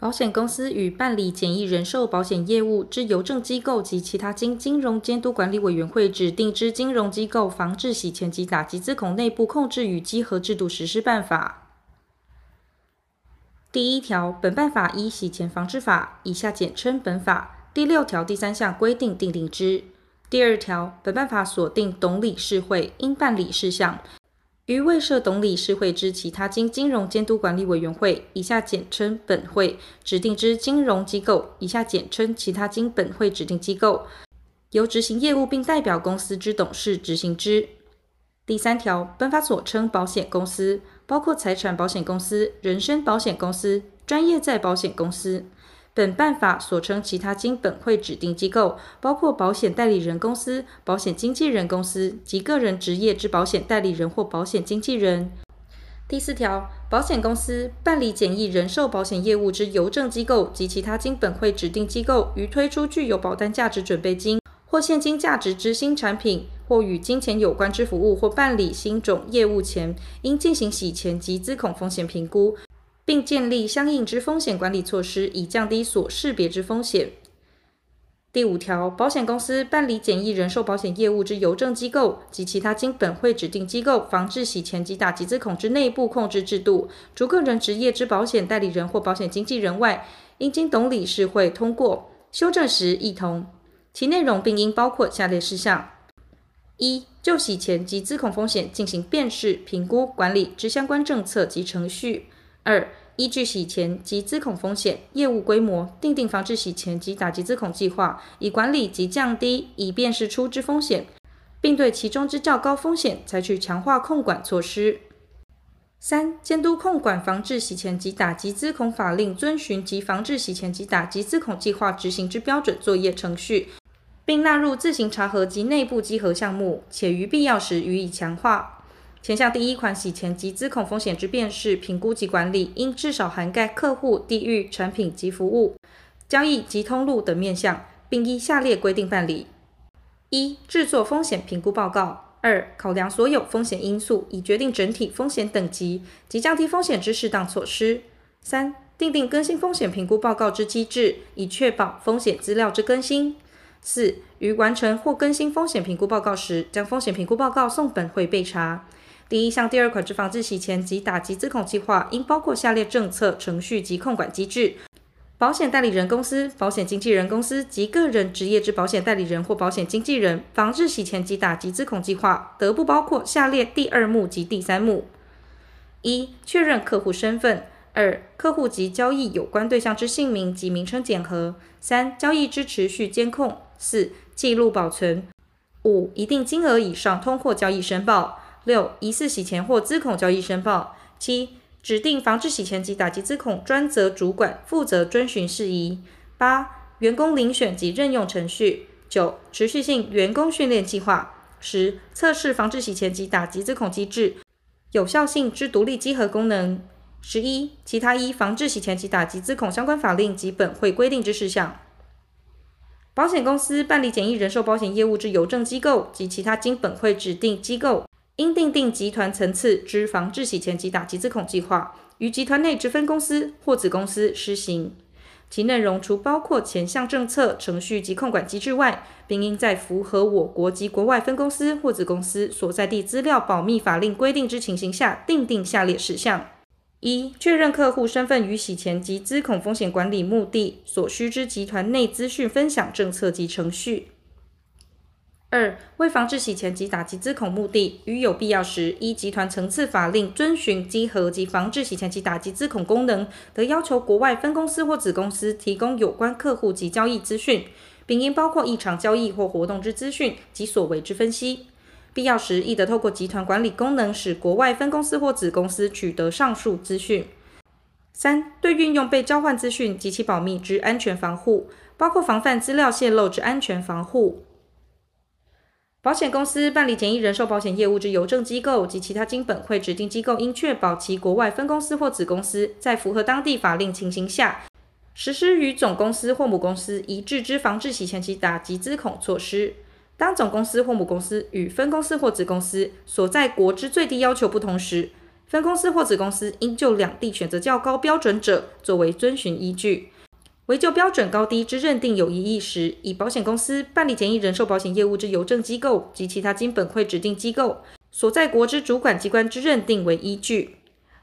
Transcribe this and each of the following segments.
保险公司与办理简易人寿保险业务之邮政机构及其他经金融监督管理委员会指定之金融机构防治洗钱及打击资恐内部控制与稽核制度实施办法。第一条，本办法依洗钱防治法（以下简称本法）第六条第三项规定订定之。第二条，本办法锁定董理事会应办理事项。于未设董理事会之其他经金融监督管理委员会（以下简称本会）指定之金融机构（以下简称其他经本会指定机构），由执行业务并代表公司之董事执行之。第三条，本法所称保险公司，包括财产保险公司、人身保险公司、专业再保险公司。本办法所称其他经本会指定机构，包括保险代理人公司、保险经纪人公司及个人职业之保险代理人或保险经纪人。第四条，保险公司办理简易人寿保险业务之邮政机构及其他经本会指定机构，于推出具有保单价值准备金或现金价值之新产品或与金钱有关之服务或办理新种业务前，应进行洗钱及资恐风险评估。并建立相应之风险管理措施，以降低所识别之风险。第五条，保险公司办理简易人寿保险业务之邮政机构及其他经本会指定机构防治洗钱及打击资恐之内部控制制度，除个人职业之保险代理人或保险经纪人外，应经董理事会通过修正时一同。其内容并应包括下列事项：一、就洗钱及资恐风险进行辨识、评估、管理之相关政策及程序。二、依据洗钱及资恐风险业务规模，订定防治洗钱及打击资恐计划，以管理及降低以便识出之风险，并对其中之较高风险采取强化控管措施。三、监督控管防治洗钱及打击资恐法令遵循及防治洗钱及打击资恐计划执行之标准作业程序，并纳入自行查核及内部稽核项目，且于必要时予以强化。前项第一款洗钱及资恐风险之辨识、评估及管理，应至少涵盖客户、地域、产品及服务、交易及通路等面向，并依下列规定办理：一、制作风险评估报告；二、考量所有风险因素，以决定整体风险等级及降低风险之适当措施；三、订定更新风险评估报告之机制，以确保风险资料之更新；四、于完成或更新风险评估报告时，将风险评估报告送本会备查。第一项第二款之防治洗钱及打击资恐计划，应包括下列政策、程序及控管机制：保险代理人公司、保险经纪人公司及个人职业之保险代理人或保险经纪人防治洗钱及打击资恐计划，得不包括下列第二目及第三目：一、确认客户身份；二、客户及交易有关对象之姓名及名称检核；三、交易之持续监控；四、记录保存；五、一定金额以上通货交易申报。六、疑似洗钱或资恐交易申报；七、指定防治洗钱及打击资恐专责主管，负责遵循事宜；八、员工遴选及任用程序；九、持续性员工训练计划；十、测试防治洗钱及打击资恐机制有效性之独立稽核功能；十一、其他依防治洗钱及打击资恐相关法令及本会规定之事项。保险公司办理简易人寿保险业务之邮政机构及其他经本会指定机构。应订定集团层次之防治洗钱及打击资恐计划，于集团内之分公司或子公司施行。其内容除包括前项政策、程序及控管机制外，并应在符合我国及国外分公司或子公司所在地资料保密法令规定之情形下，订定下列事项：一、确认客户身份与洗钱及资恐风险管理目的所需之集团内资讯分享政策及程序。二、为防治洗钱及打击资恐目的，于有必要时，依集团层次法令遵循稽核及防治洗钱及打击资恐功能，得要求国外分公司或子公司提供有关客户及交易资讯，并应包括异常交易或活动之资讯及所为之分析。必要时，亦得透过集团管理功能，使国外分公司或子公司取得上述资讯。三、对运用被交换资讯及其保密之安全防护，包括防范资料泄露之安全防护。保险公司办理简易人寿保险业务之邮政机构及其他经本会指定机构，应确保其国外分公司或子公司在符合当地法令情形下，实施与总公司或母公司一致之防治洗钱及打击资恐措施。当总公司或母公司与分公司或子公司所在国之最低要求不同时，分公司或子公司应就两地选择较高标准者作为遵循依据。为就标准高低之认定有异议时，以保险公司办理简易人寿保险业务之邮政机构及其他经本会指定机构所在国之主管机关之认定为依据。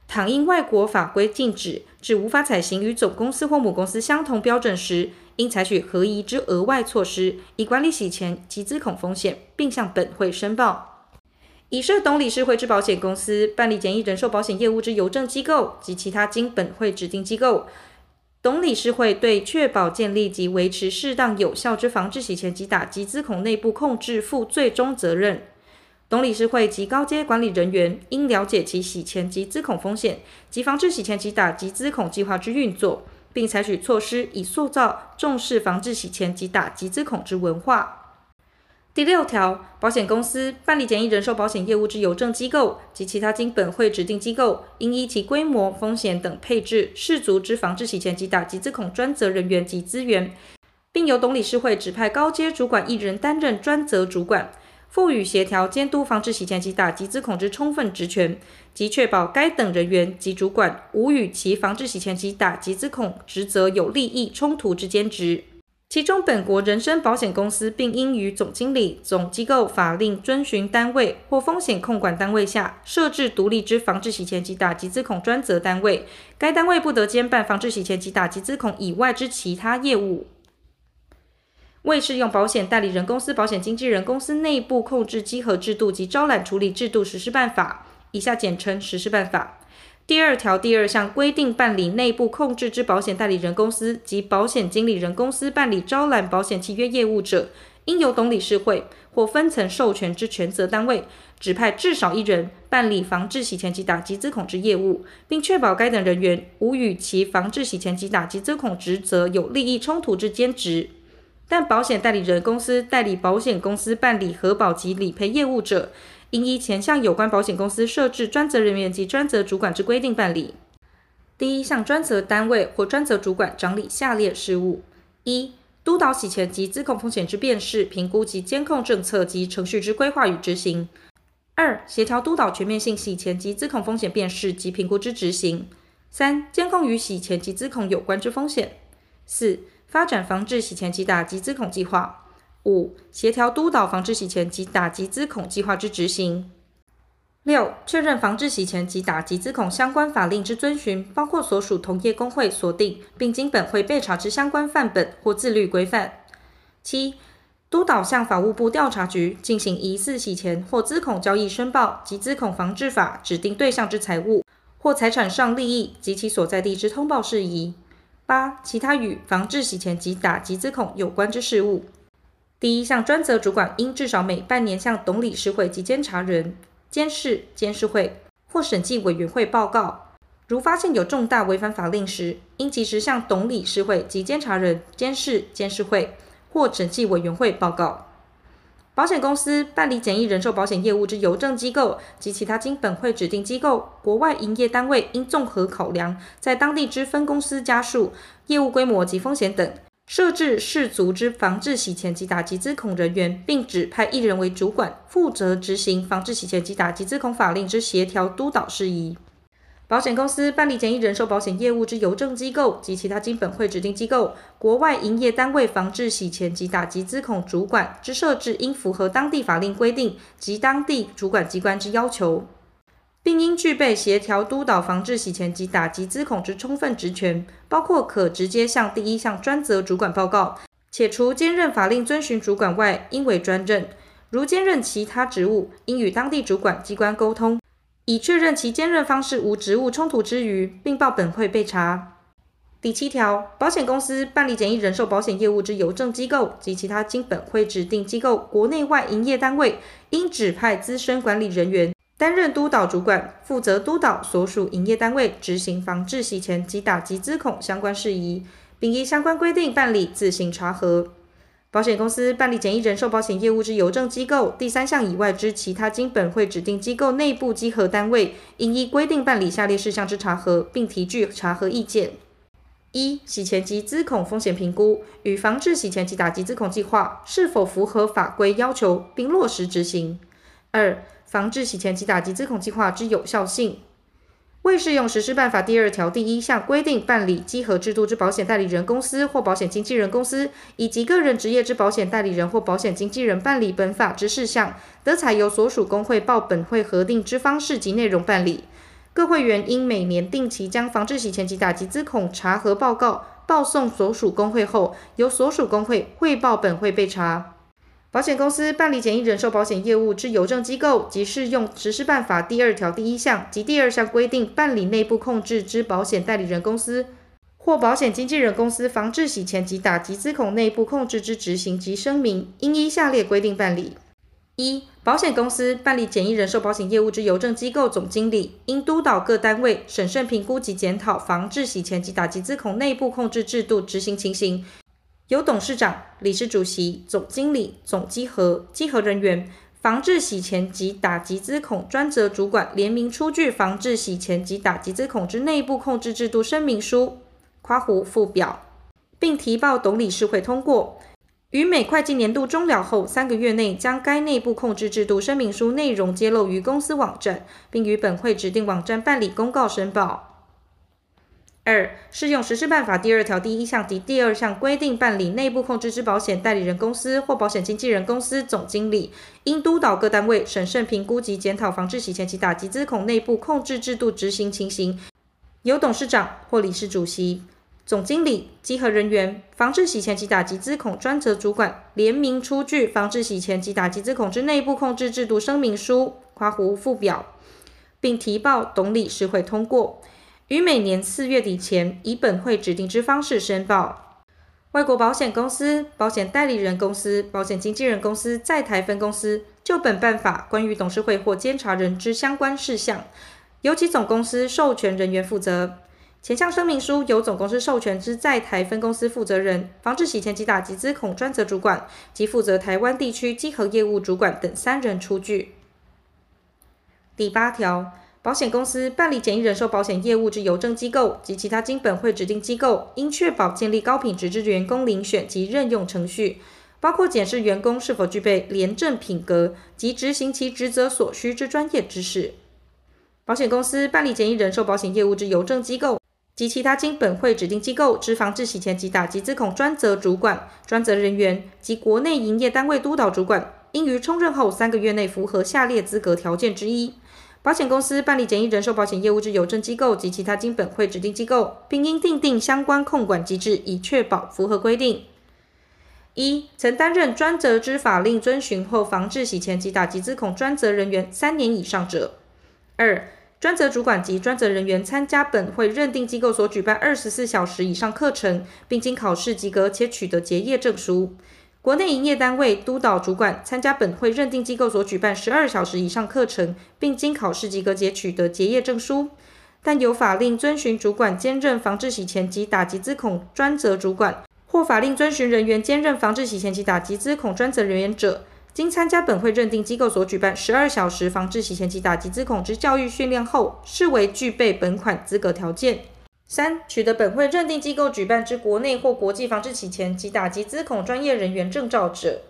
倘因外国法规禁止，致无法采行与总公司或母公司相同标准时，应采取合宜之额外措施，以管理洗钱及资恐风险，并向本会申报。已设董理事会之保险公司办理简易人寿保险业务之邮政机构及其他经本会指定机构。董理事会对确保建立及维持适当有效之防治洗钱及打击资恐内部控制负最终责任。董理事会及高阶管理人员应了解其洗钱及资恐风险及防治洗钱及打击资恐计划之运作，并采取措施以塑造重视防治洗钱及打击资恐之文化。第六条，保险公司办理简易人寿保险业务之邮政机构及其他经本会指定机构，应依其规模、风险等配置，适足之防治洗钱及打击资恐专责人员及资源，并由董理事会指派高阶主管一人担任专责主管，赋予协调监督防治洗钱及打击资恐之充分职权，及确保该等人员及主管无与其防治洗钱及打击资恐职责有利益冲突之兼职。其中，本国人身保险公司并应于总经理、总机构法令遵循单位或风险控管单位下设置独立之防治洗钱及打击资恐专责单位，该单位不得兼办防治洗钱及打击资恐以外之其他业务。为适用保险代理人公司、保险经纪人公司内部控制稽核制度及招揽处理制度实施办法（以下简称实施办法）。第二条第二项规定，办理内部控制之保险代理人公司及保险经理人公司办理招揽保险契约业务者，应由董理事会或分层授权之权责单位指派至少一人办理防治洗钱及打击资恐之业务，并确保该等人员无与其防治洗钱及打击资恐职责有利益冲突之兼职。但保险代理人公司代理保险公司办理核保及理赔业务者，应依前项有关保险公司设置专责人员及专责主管之规定办理。第一项专责单位或专责主管掌理下列事务：一、督导洗钱及资恐风险之辨识、评估及监控政策及程序之规划与执行；二、协调督导全面性洗钱及资恐风险辨识及评估之执行；三、监控与洗钱及资恐有关之风险；四、发展防治洗钱及打击资恐计划。五、协调督导防治洗钱及打击资恐计划之执行。六、确认防治洗钱及打击资恐相关法令之遵循，包括所属同业公会所定并经本会备查之相关范本或自律规范。七、督导向法务部调查局进行疑似洗钱或资恐交易申报及资恐防治法指定对象之财务或财产上利益及其所在地之通报事宜。八、其他与防治洗钱及打击资恐有关之事务。第一项专责主管应至少每半年向董理事会及监察人、监事、监事会或审计委员会报告。如发现有重大违反法令时，应及时向董理事会及监察人、监事、监事会或审计委员会报告。保险公司办理简易人寿保险业务之邮政机构及其他经本会指定机构、国外营业单位，应综合考量在当地之分公司家数、业务规模及风险等。设置适足之防治洗钱及打击资恐人员，并指派一人为主管，负责执行防治洗钱及打击资恐法令之协调督导事宜。保险公司办理简易人寿保险业务之邮政机构及其他金本会指定机构、国外营业单位防治洗钱及打击资恐主管之设置，应符合当地法令规定及当地主管机关之要求。并应具备协调督导防治洗钱及打击资恐之充分职权，包括可直接向第一项专责主管报告，且除兼任法令遵循主管外，应为专任。如兼任其他职务，应与当地主管机关沟通，以确认其兼任方式无职务冲突之余，并报本会备查。第七条，保险公司办理简易人寿保险业务之邮政机构及其他经本会指定机构国内外营业单位，应指派资深管理人员。担任督导主管，负责督导所属营业单位执行防治洗钱及打击资恐相关事宜，并依相关规定办理自行查核。保险公司办理简易人寿保险业务之邮政机构第三项以外之其他经本会指定机构内部稽核单位，应依规定办理下列事项之查核，并提具查核意见：一、洗钱及资恐风险评估与防治洗钱及打击资恐计划是否符合法规要求，并落实执行；二、防治洗钱及打击资恐计划之有效性。未适用实施办法第二条第一项规定办理稽核制度之保险代理人公司或保险经纪人公司，以及个人职业之保险代理人或保险经纪人办理本法之事项，得采由所属公会报本会核定之方式及内容办理。各会员应每年定期将防治洗钱及打击资恐查核报告报送所属公会后，由所属公会汇报本会备查。保险公司办理简易人寿保险业务之邮政机构，及适用实施办法第二条第一项及第二项规定办理内部控制之保险代理人公司或保险经纪人公司防治洗钱及打击资恐内部控制之执行及声明，应依下列规定办理。一、保险公司办理简易人寿保险业务之邮政机构总经理，应督导各单位审慎评估及检讨防治洗钱及打击资恐内部控制制度执行情形，由董事长、理事主席、总经理、总稽核、稽核人员、防治洗钱及打击资恐专责主管联名出具防治洗钱及打击资恐之内部控制制度声明书（括弧附表），并提报董理事会通过。于每会计年度终了后三个月内，将该内部控制制度声明书内容揭露于公司网站，并于本会指定网站办理公告申报。二、适用实施办法第二条第一项及第二项规定办理内部控制之保险代理人公司或保险经纪人公司总经理，应督导各单位审慎评估及检讨防治洗钱及打击资恐内部控制制度执行情形，由董事长或理事主席。总经理、稽核人员、防治洗钱及打击资恐专责主管联名出具防治洗钱及打击资恐之内部控制制度声明书（括弧附表），并提报董理事会通过，于每年四月底前以本会指定之方式申报。外国保险公司、保险代理人公司、保险经纪人公司在台分公司就本办法关于董事会或监察人之相关事项，由其总公司授权人员负责。前项声明书由总公司授权之在台分公司负责人、防治洗钱及打击资恐专责主管及负责台湾地区稽核业务主管等三人出具。第八条，保险公司办理简易人寿保险业务之邮政机构及其他经本会指定机构，应确保建立高品质之员工遴选及任用程序，包括检视员工是否具备廉政品格及执行其职责所需之专业知识。保险公司办理简易人寿保险业务之邮政机构。及其他经本会指定机构之防治洗钱及打击资恐专责主管、专责人员及国内营业单位督导主管，应于充任后三个月内符合下列资格条件之一：保险公司办理简易人寿保险业务之邮政机构及其他经本会指定机构，并应订定相关控管机制，以确保符合规定。一、曾担任专责之法令遵循或防治洗钱及打击资恐专责人员三年以上者。二、专责主管及专责人员参加本会认定机构所举办二十四小时以上课程，并经考试及格且取得结业证书。国内营业单位督导主管参加本会认定机构所举办十二小时以上课程，并经考试及格且取得结业证书。但有法令遵循主管兼任防治洗钱及打击资恐专责主管，或法令遵循人员兼任防治洗钱及打击资恐专责人员者。经参加本会认定机构所举办十二小时防治洗钱及打击资恐之教育训练后，视为具备本款资格条件。三、取得本会认定机构举办之国内或国际防治洗钱及打击资恐专业人员证照者。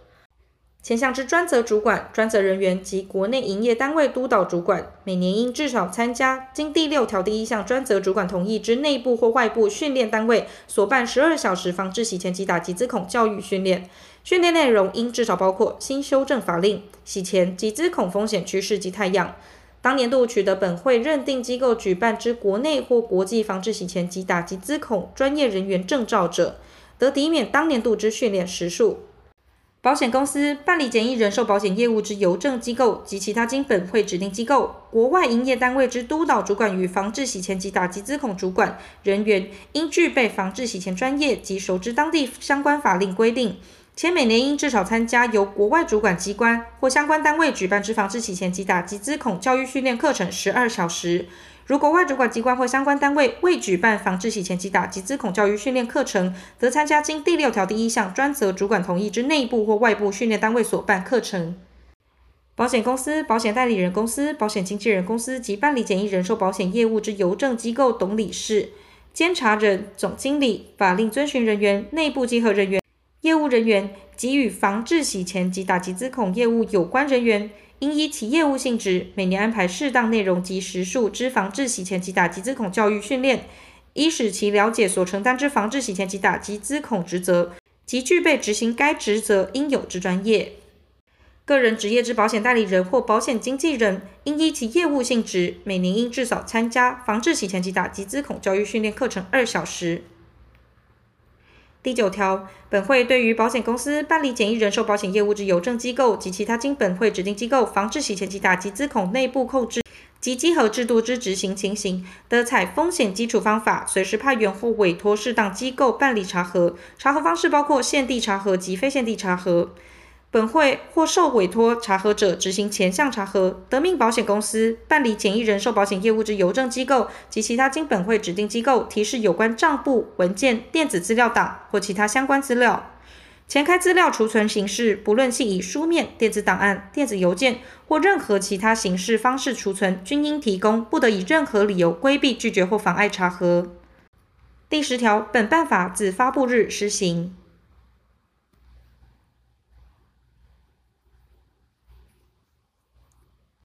前项之专责主管、专责人员及国内营业单位督导主管，每年应至少参加经第六条第一项专责主管同意之内部或外部训练单位所办十二小时防治洗钱及打击资恐教育训练。训练内容应至少包括新修正法令、洗钱及资恐风险趋势及态样。当年度取得本会认定机构举办之国内或国际防治洗钱及打击资恐专业人员证照者，得抵免当年度之训练时数。保险公司办理简易人寿保险业务之邮政机构及其他经本会指定机构、国外营业单位之督导主管与防治洗钱及打击资恐主管人员，应具备防治洗钱专业及熟知当地相关法令规定，且每年应至少参加由国外主管机关或相关单位举办之防治洗钱及打击资恐教育训练课程十二小时。如国外主管机关或相关单位未举办防治洗钱及打击资恐教育训练课程，则参加经第六条第一项专责主管同意之内部或外部训练单位所办课程。保险公司、保险代理人公司、保险经纪人公司及办理简易人寿保险业务之邮政机构董理事、监察人、总经理、法令遵循人员、内部稽核人员、业务人员及与防治洗钱及打击资恐业务有关人员，应依其业务性质，每年安排适当内容及时数之防治洗钱及打击资恐教育训练，以使其了解所承担之防治洗钱及打击资恐职责，及具备执行该职责应有之专业。个人职业之保险代理人或保险经纪人，应依其业务性质，每年应至少参加防治洗钱及打击资恐教育训练课程二小时。第九条，本会对于保险公司办理简易人寿保险业务之邮政机构及其他经本会指定机构防治洗钱及打击资恐内部控制及稽核制度之执行情形，得采风险基础方法，随时派员或委托适当机构办理查核。查核方式包括现地查核及非现地查核。本会或受委托查核者执行前项查核，得命保险公司办理简易人寿保险业务之邮政机构及其他经本会指定机构提示有关账簿、文件、电子资料档或其他相关资料。前开资料储存形式，不论系以书面、电子档案、电子邮件或任何其他形式方式储存，均应提供，不得以任何理由规避、拒绝或妨碍查核。第十条，本办法自发布日施行。